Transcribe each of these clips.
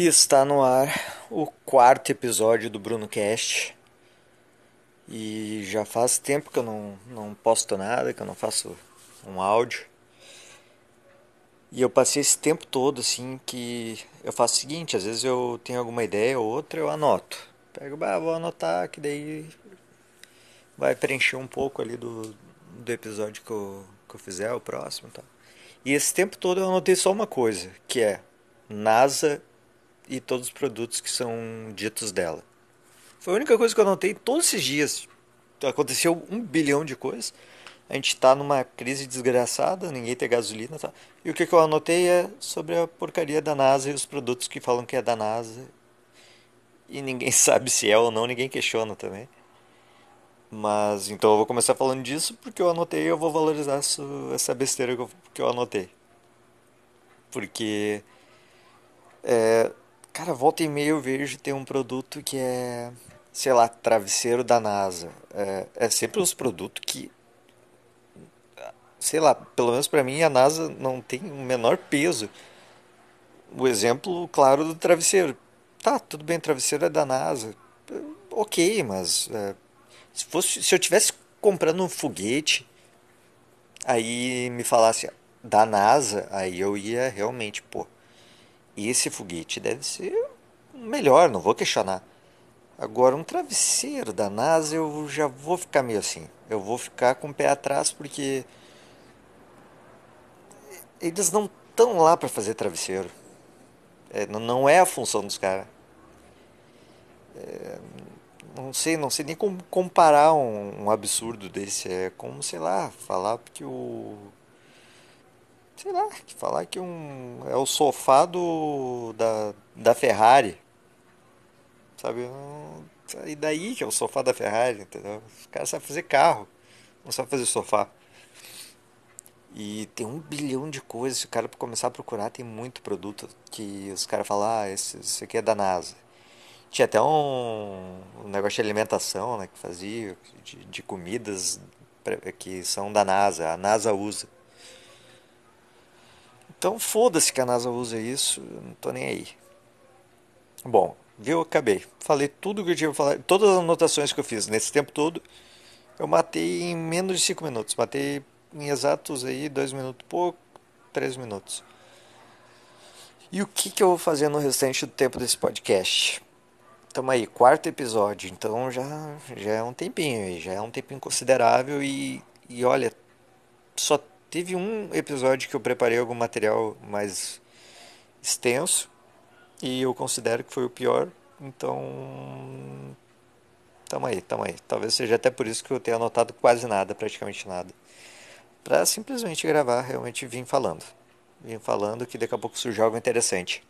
E está no ar o quarto episódio do Bruno Cast. E já faz tempo que eu não, não posto nada, que eu não faço um áudio. E eu passei esse tempo todo assim que eu faço o seguinte, às vezes eu tenho alguma ideia ou outra, eu anoto. Pego, vou anotar que daí vai preencher um pouco ali do, do episódio que eu, que eu fizer, o próximo e tal. E esse tempo todo eu anotei só uma coisa, que é NASA e todos os produtos que são ditos dela. Foi a única coisa que eu anotei todos esses dias. Aconteceu um bilhão de coisas. A gente está numa crise desgraçada, ninguém tem gasolina. Tá? E o que, que eu anotei é sobre a porcaria da NASA e os produtos que falam que é da NASA. E ninguém sabe se é ou não, ninguém questiona também. Mas então eu vou começar falando disso porque eu anotei e eu vou valorizar essa besteira que eu, que eu anotei. Porque, é, cara, volta e meia eu vejo tem um produto que é, sei lá, travesseiro da NASA. É, é sempre uns produtos que, sei lá, pelo menos para mim a NASA não tem o menor peso. O exemplo claro do travesseiro. Tá, tudo bem, travesseiro é da NASA. Ok, mas. É, se, fosse, se eu tivesse comprando um foguete, aí me falasse da NASA, aí eu ia realmente, pô, esse foguete deve ser melhor, não vou questionar. Agora, um travesseiro da NASA eu já vou ficar meio assim. Eu vou ficar com o pé atrás porque eles não estão lá para fazer travesseiro. É, não é a função dos caras. É, não sei, não sei nem como comparar um, um, absurdo desse. É como, sei lá, falar que o. Sei lá, falar que um. É o sofá do. da, da Ferrari. Sabe? E daí que é o sofá da Ferrari, entendeu? Os caras sabem fazer carro, não sabem fazer sofá. E tem um bilhão de coisas. Se o cara começar a procurar, tem muito produto que os caras falam, ah, esse, esse aqui é da NASA. Tinha até um, um negócio de alimentação, né, que fazia, de, de comidas que são da NASA, a NASA usa. Então foda-se que a NASA usa isso, não tô nem aí. Bom, viu? Acabei. Falei tudo que eu tinha falar, todas as anotações que eu fiz nesse tempo todo, eu matei em menos de 5 minutos. Matei em exatos aí 2 minutos pouco, 3 minutos. E o que, que eu vou fazer no restante do tempo desse podcast? Tamo aí, quarto episódio, então já, já é um tempinho já é um tempinho considerável e, e olha, só teve um episódio que eu preparei algum material mais extenso e eu considero que foi o pior, então tamo aí, tamo aí. Talvez seja até por isso que eu tenha anotado quase nada, praticamente nada. Pra simplesmente gravar, realmente vim falando. Vim falando que daqui a pouco surge algo interessante.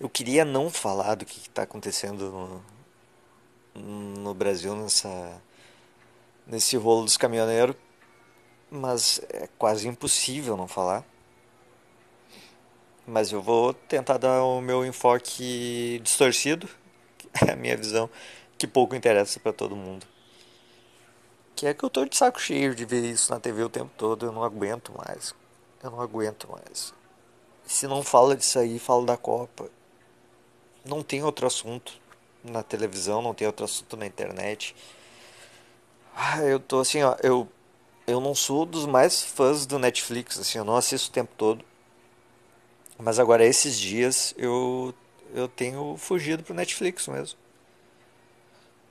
Eu queria não falar do que está acontecendo no, no Brasil nessa, nesse rolo dos caminhoneiros, mas é quase impossível não falar. Mas eu vou tentar dar o meu enfoque distorcido, é a minha visão, que pouco interessa para todo mundo. Que é que eu tô de saco cheio de ver isso na TV o tempo todo, eu não aguento mais. Eu não aguento mais. Se não fala disso aí, fala da Copa não tem outro assunto na televisão, não tem outro assunto na internet. Ah, eu tô assim, ó, eu eu não sou dos mais fãs do Netflix, assim, eu não assisto o tempo todo. Mas agora esses dias eu eu tenho fugido pro Netflix mesmo.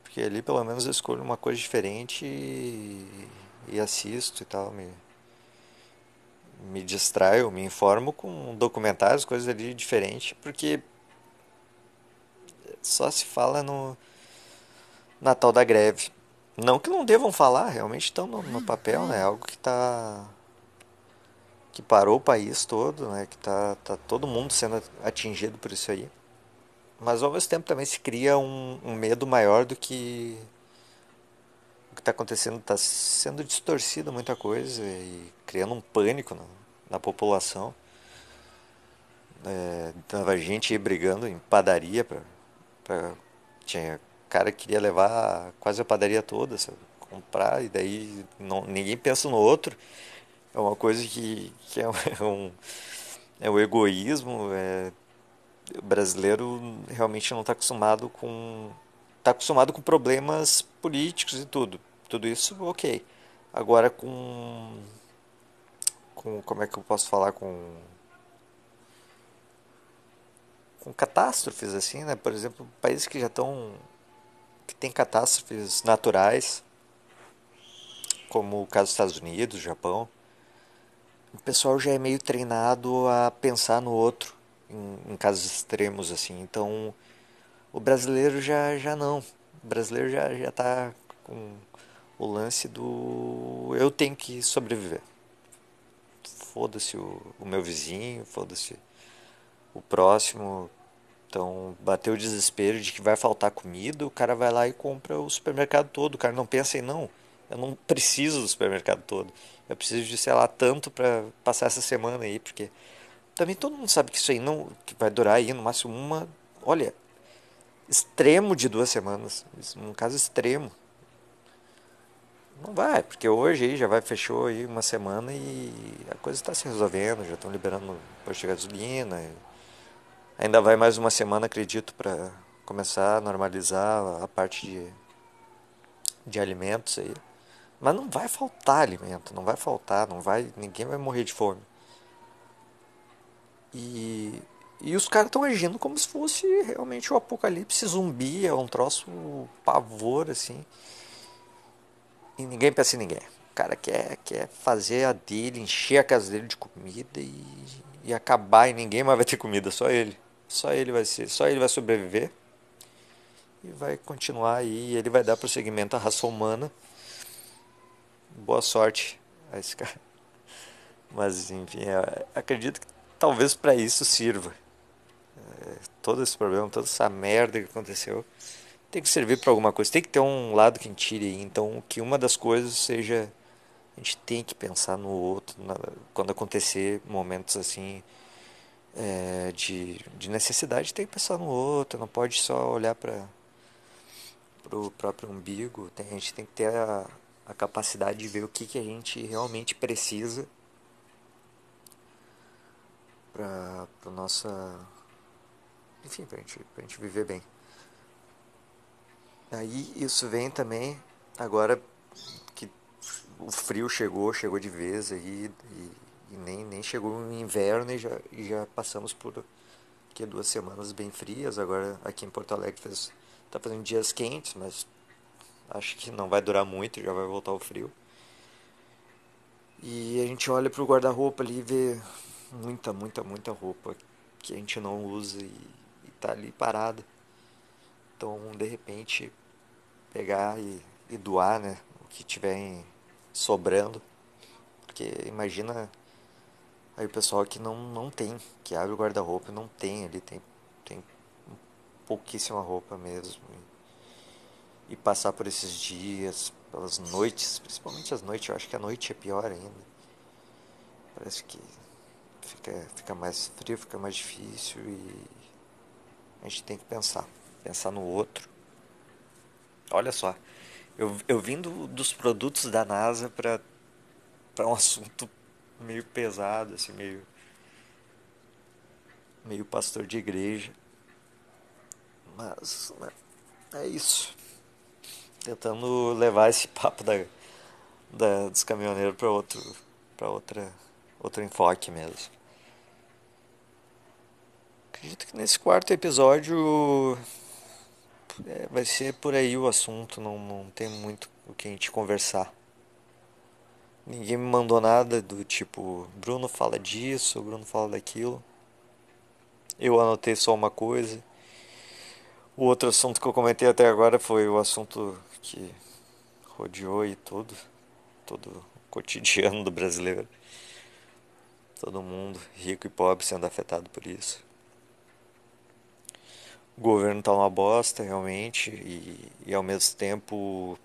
Porque ali pelo menos eu escolho uma coisa diferente e, e assisto e tal, me me distraio, me informo com documentários, coisas ali diferentes, porque só se fala no Natal da greve. Não que não devam falar, realmente estão no, no papel, né? Algo que está que parou o país todo, né? Que tá, tá todo mundo sendo atingido por isso aí. Mas ao mesmo tempo também se cria um, um medo maior do que o que está acontecendo. Está sendo distorcido muita coisa e criando um pânico na, na população. É, tava gente brigando em padaria para tinha cara que queria levar quase a padaria toda, sabe? comprar, e daí não, ninguém pensa no outro. É uma coisa que, que é, um, é um egoísmo, é, o brasileiro realmente não está acostumado com está acostumado com problemas políticos e tudo tudo isso ok agora com com como é que eu posso falar com com catástrofes assim né por exemplo países que já estão tem catástrofes naturais como o caso dos Estados Unidos Japão o pessoal já é meio treinado a pensar no outro em, em casos extremos assim. Então, o brasileiro já já não. O brasileiro já já tá com o lance do eu tenho que sobreviver. Foda-se o, o meu vizinho, foda-se o próximo. Então, bateu o desespero de que vai faltar comida, o cara vai lá e compra o supermercado todo. O cara não pensa em não, eu não preciso do supermercado todo. Eu preciso de, sei lá, tanto para passar essa semana aí, porque também todo mundo sabe que isso aí não que vai durar aí no máximo uma, olha, extremo de duas semanas, um caso extremo. Não vai, porque hoje aí já vai fechou aí uma semana e a coisa está se resolvendo, já estão liberando posto de gasolina. Ainda vai mais uma semana, acredito, para começar a normalizar a parte de, de alimentos aí. Mas não vai faltar alimento, não vai faltar, não vai, ninguém vai morrer de fome. E, e os caras estão agindo como se fosse realmente o apocalipse zumbi, é um troço pavor, assim. E ninguém pensa em ninguém. O cara quer, quer fazer a dele, encher a casa dele de comida e, e acabar e ninguém mais vai ter comida, só ele. Só ele vai ser, só ele vai sobreviver. E vai continuar aí, ele vai dar prosseguimento à raça humana. Boa sorte a esse cara. Mas enfim, acredito que talvez para isso sirva. É, todo esse problema, toda essa merda que aconteceu, tem que servir para alguma coisa. Tem que ter um lado que tire aí. Então, que uma das coisas seja a gente tem que pensar no outro na, quando acontecer momentos assim é, de, de necessidade tem que pensar no outro não pode só olhar para o próprio umbigo tem, a gente tem que ter a, a capacidade de ver o que, que a gente realmente precisa para para nossa enfim para gente pra gente viver bem. Aí isso vem também agora que o frio chegou chegou de vez aí e, e nem nem chegou o inverno e já e já passamos por que duas semanas bem frias agora aqui em Porto Alegre fez tá fazendo dias quentes mas acho que não vai durar muito já vai voltar o frio e a gente olha pro guarda-roupa ali e vê muita, muita, muita roupa que a gente não usa e, e tá ali parada. Então, de repente, pegar e, e doar, né, o que tiver sobrando. Porque imagina aí o pessoal que não, não tem, que abre o guarda-roupa não tem ali, tem, tem pouquíssima roupa mesmo. E, e passar por esses dias, pelas noites, principalmente as noites, eu acho que a noite é pior ainda. Parece que fica, fica mais frio, fica mais difícil e a gente tem que pensar, pensar no outro. Olha só, eu, eu vindo dos produtos da NASA para um assunto meio pesado, assim, meio, meio pastor de igreja. Mas né, é isso. Tentando levar esse papo da, da, dos caminhoneiros para outro, para outra outro enfoque mesmo. Acredito que nesse quarto episódio é, vai ser por aí o assunto, não, não tem muito o que a gente conversar. Ninguém me mandou nada do tipo, Bruno fala disso, Bruno fala daquilo. Eu anotei só uma coisa. O outro assunto que eu comentei até agora foi o assunto que rodeou e todo, todo cotidiano do brasileiro todo mundo, rico e pobre, sendo afetado por isso. O governo tá uma bosta, realmente, e, e ao mesmo tempo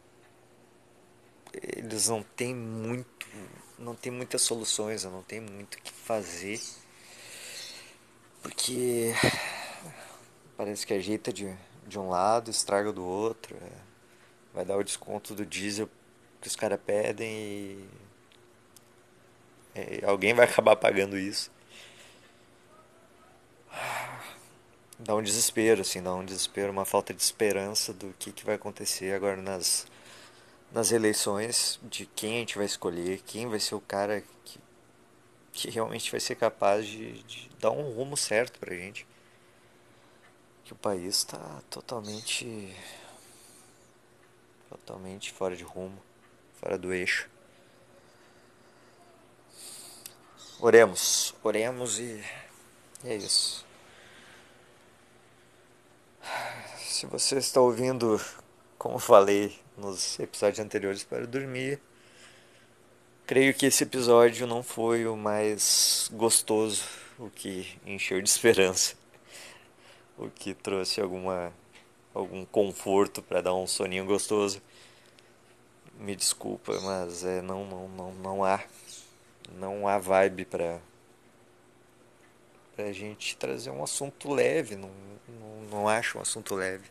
eles não têm muito, não tem muitas soluções, não tem muito o que fazer, porque parece que ajeita de, de um lado, estraga do outro, é, vai dar o desconto do diesel que os caras pedem e é, alguém vai acabar pagando isso. dá um desespero, assim, dá um desespero, uma falta de esperança do que, que vai acontecer agora nas, nas eleições, de quem a gente vai escolher, quem vai ser o cara que, que realmente vai ser capaz de, de dar um rumo certo pra gente. Que o país está totalmente. totalmente fora de rumo, fora do eixo. Oremos, oremos e, e é isso. Se você está ouvindo, como falei nos episódios anteriores, para dormir, creio que esse episódio não foi o mais gostoso, o que encheu de esperança, o que trouxe alguma algum conforto para dar um soninho gostoso. Me desculpa, mas é, não, não, não, não há não há vibe para a gente trazer um assunto leve, não, não, não acho um assunto leve.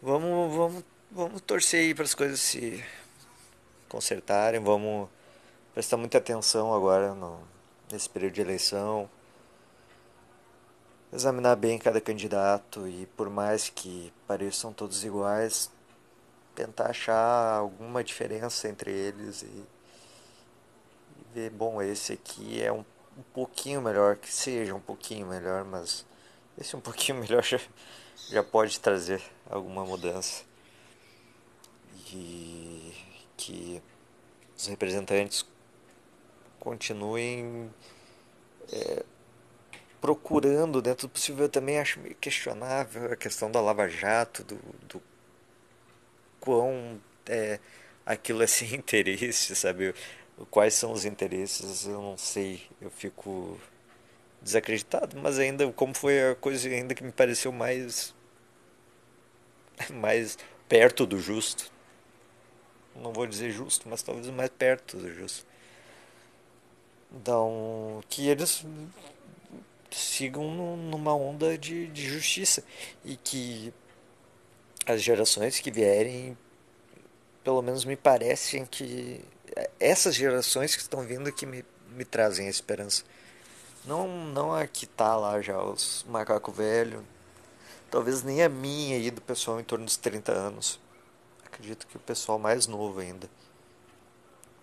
Vamos, vamos, vamos torcer aí para as coisas se consertarem, vamos prestar muita atenção agora no, nesse período de eleição, examinar bem cada candidato e por mais que pareçam todos iguais, tentar achar alguma diferença entre eles e ver, bom, esse aqui é um, um pouquinho melhor, que seja um pouquinho melhor, mas esse um pouquinho melhor já, já pode trazer alguma mudança. E que os representantes continuem é, procurando, dentro do possível, eu também acho meio questionável a questão da Lava Jato, do, do quão é, aquilo é sem interesse, sabe? quais são os interesses, eu não sei, eu fico desacreditado, mas ainda como foi a coisa ainda que me pareceu mais mais perto do justo. Não vou dizer justo, mas talvez mais perto do justo. Então, que eles sigam numa onda de, de justiça e que as gerações que vierem, pelo menos me parecem que essas gerações que estão vindo que me, me trazem a esperança. Não, não a que tá lá já, os macaco velho. Talvez nem a minha aí do pessoal em torno dos 30 anos. Acredito que o pessoal mais novo ainda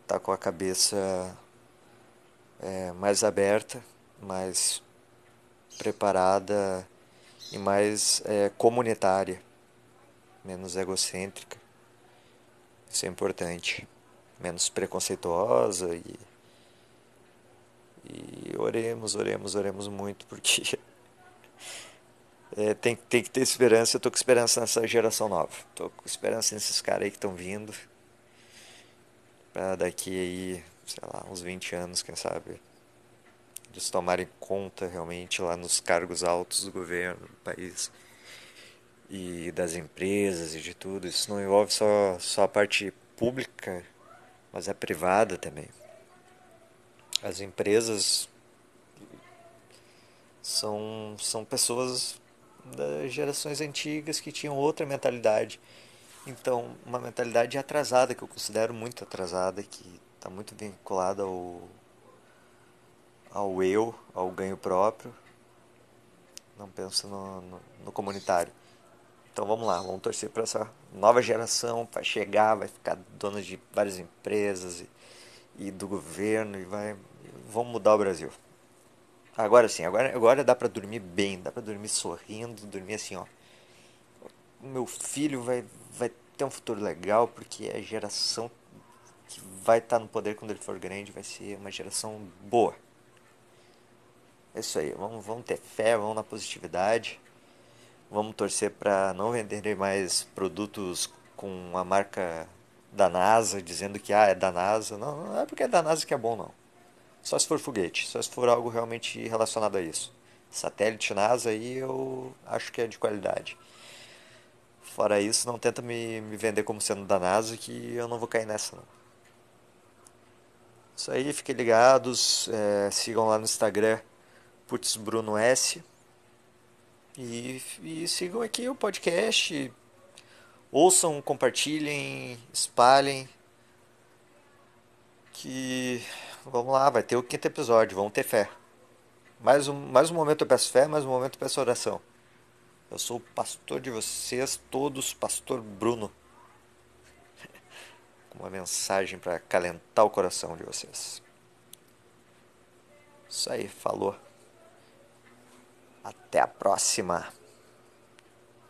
tá com a cabeça é, mais aberta, mais preparada e mais é, comunitária, menos egocêntrica. Isso é importante menos preconceituosa e e oremos, oremos, oremos muito porque é, tem, tem que ter esperança. Eu tô com esperança nessa geração nova. Tô com esperança nesses caras aí que estão vindo. Pra daqui aí, sei lá, uns 20 anos, quem sabe, eles tomarem conta realmente lá nos cargos altos do governo do país e das empresas e de tudo. Isso não envolve só, só a parte pública mas é privada também. As empresas são, são pessoas das gerações antigas que tinham outra mentalidade. Então, uma mentalidade atrasada, que eu considero muito atrasada, que está muito vinculada ao, ao eu, ao ganho próprio. Não penso no, no, no comunitário. Então vamos lá, vamos torcer para essa nova geração, vai chegar, vai ficar dona de várias empresas e, e do governo e vai vamos mudar o Brasil. Agora sim, agora, agora dá para dormir bem, dá para dormir sorrindo, dormir assim, ó. O meu filho vai, vai ter um futuro legal porque é a geração que vai estar tá no poder quando ele for grande vai ser uma geração boa. É isso aí, vamos, vamos ter fé, vamos na positividade. Vamos torcer para não vender mais produtos com a marca da NASA, dizendo que ah, é da NASA. Não, não é porque é da NASA que é bom, não. Só se for foguete, só se for algo realmente relacionado a isso. Satélite NASA aí eu acho que é de qualidade. Fora isso, não tenta me, me vender como sendo da NASA, que eu não vou cair nessa, não. Isso aí, fiquem ligados, é, sigam lá no Instagram, Putz Bruno S. E, e sigam aqui o podcast. Ouçam, compartilhem, espalhem. Que vamos lá, vai ter o quinto episódio, vamos ter fé. Mais um, mais um momento eu peço fé, mais um momento eu peço oração. Eu sou o pastor de vocês, todos, Pastor Bruno. Com uma mensagem para calentar o coração de vocês. Isso aí, falou. Até a próxima.